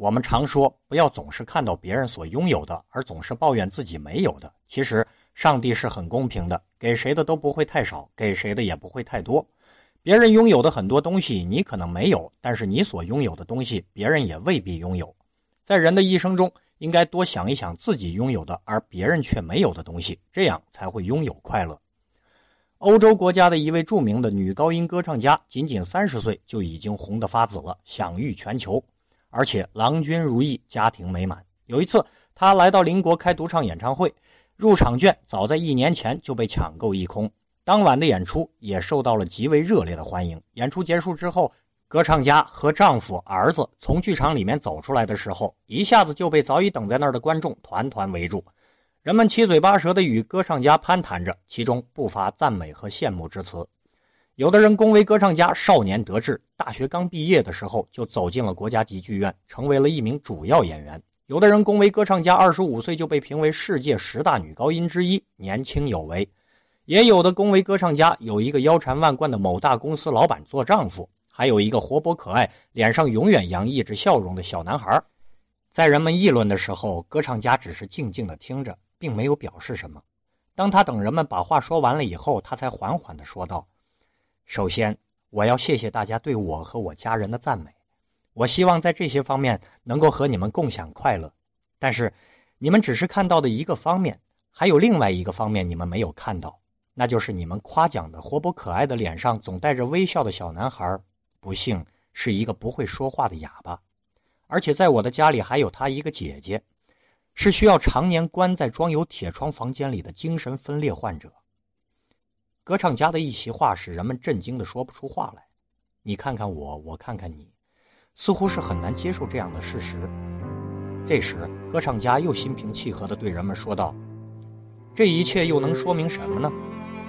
我们常说，不要总是看到别人所拥有的，而总是抱怨自己没有的。其实，上帝是很公平的，给谁的都不会太少，给谁的也不会太多。别人拥有的很多东西，你可能没有，但是你所拥有的东西，别人也未必拥有。在人的一生中，应该多想一想自己拥有的，而别人却没有的东西，这样才会拥有快乐。欧洲国家的一位著名的女高音歌唱家，仅仅三十岁就已经红得发紫了，享誉全球。而且郎君如意，家庭美满。有一次，他来到邻国开独唱演唱会，入场券早在一年前就被抢购一空。当晚的演出也受到了极为热烈的欢迎。演出结束之后，歌唱家和丈夫、儿子从剧场里面走出来的时候，一下子就被早已等在那儿的观众团团围住。人们七嘴八舌地与歌唱家攀谈着，其中不乏赞美和羡慕之词。有的人恭维歌唱家少年得志，大学刚毕业的时候就走进了国家级剧院，成为了一名主要演员。有的人恭维歌唱家二十五岁就被评为世界十大女高音之一，年轻有为。也有的恭维歌唱家有一个腰缠万贯的某大公司老板做丈夫，还有一个活泼可爱、脸上永远洋溢着笑容的小男孩。在人们议论的时候，歌唱家只是静静地听着，并没有表示什么。当他等人们把话说完了以后，他才缓缓地说道。首先，我要谢谢大家对我和我家人的赞美。我希望在这些方面能够和你们共享快乐。但是，你们只是看到的一个方面，还有另外一个方面你们没有看到，那就是你们夸奖的活泼可爱的脸上总带着微笑的小男孩，不幸是一个不会说话的哑巴，而且在我的家里还有他一个姐姐，是需要常年关在装有铁窗房间里的精神分裂患者。歌唱家的一席话使人们震惊的说不出话来。你看看我，我看看你，似乎是很难接受这样的事实。这时，歌唱家又心平气和地对人们说道：“这一切又能说明什么呢？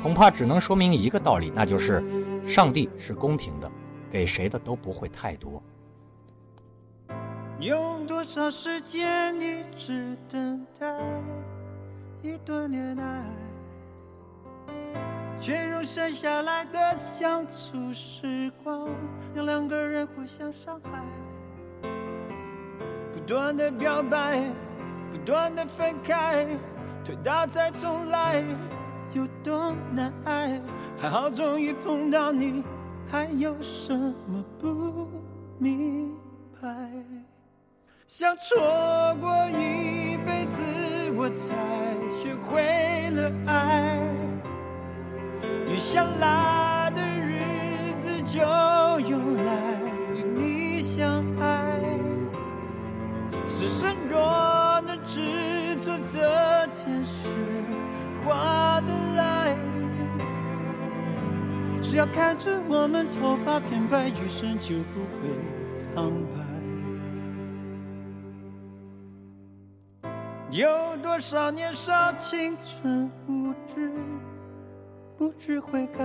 恐怕只能说明一个道理，那就是上帝是公平的，给谁的都不会太多。”用多少时间一直等待一段恋爱？却容剩下来的相处时光，让两个人互相伤害。不断的表白，不断的分开，推倒再重来，有多难挨？还好终于碰到你，还有什么不明白？想错过一辈子，我才学会了爱。余下来的日子就用来与你相爱。此生若能只做这件事，划得来。只要看着我们头发变白，余生就不会苍白。有多少年少青春无知？不知悔改，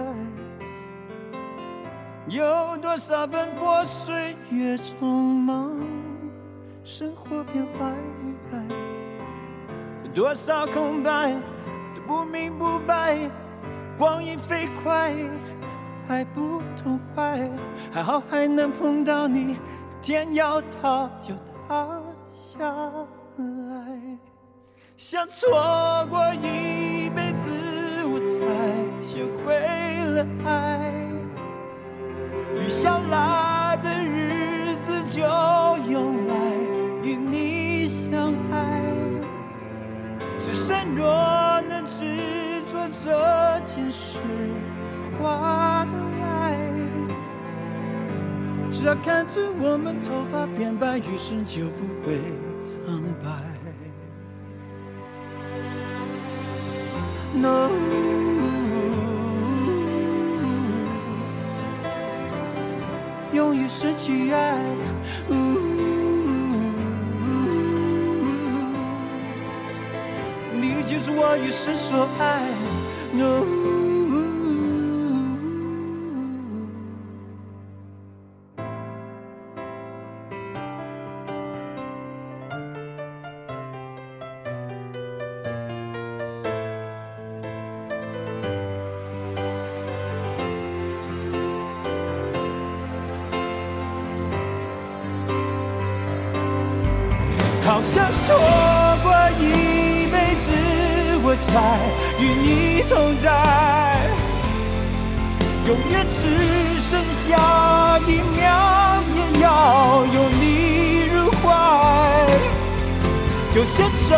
有多少奔波岁月匆忙，生活变坏，有多少空白都不明不白，光阴飞快，太不痛快，还好还能碰到你，天要塌就塌下来，想错过一辈子。才学会了爱，余下来的日子就用来与你相爱。此生若能只做这件事，划得来。只要看着我们头发变白，余生就不会苍白。No，失去爱。你就是我一生所爱。No. 好像说过一辈子，我才与你同在，永远只剩下一秒，也要有你入怀。有些生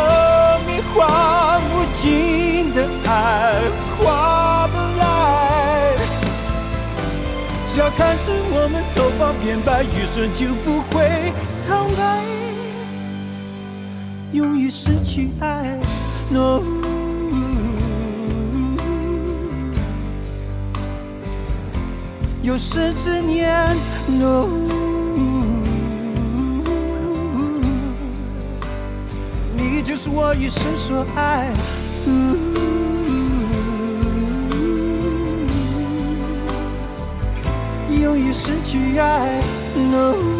命换无尽的爱，划得来。只要看着我们头发变白，余生就不会苍白。容易失去爱，no。有生之年，no。你就是我一生所爱，容易失去爱，no。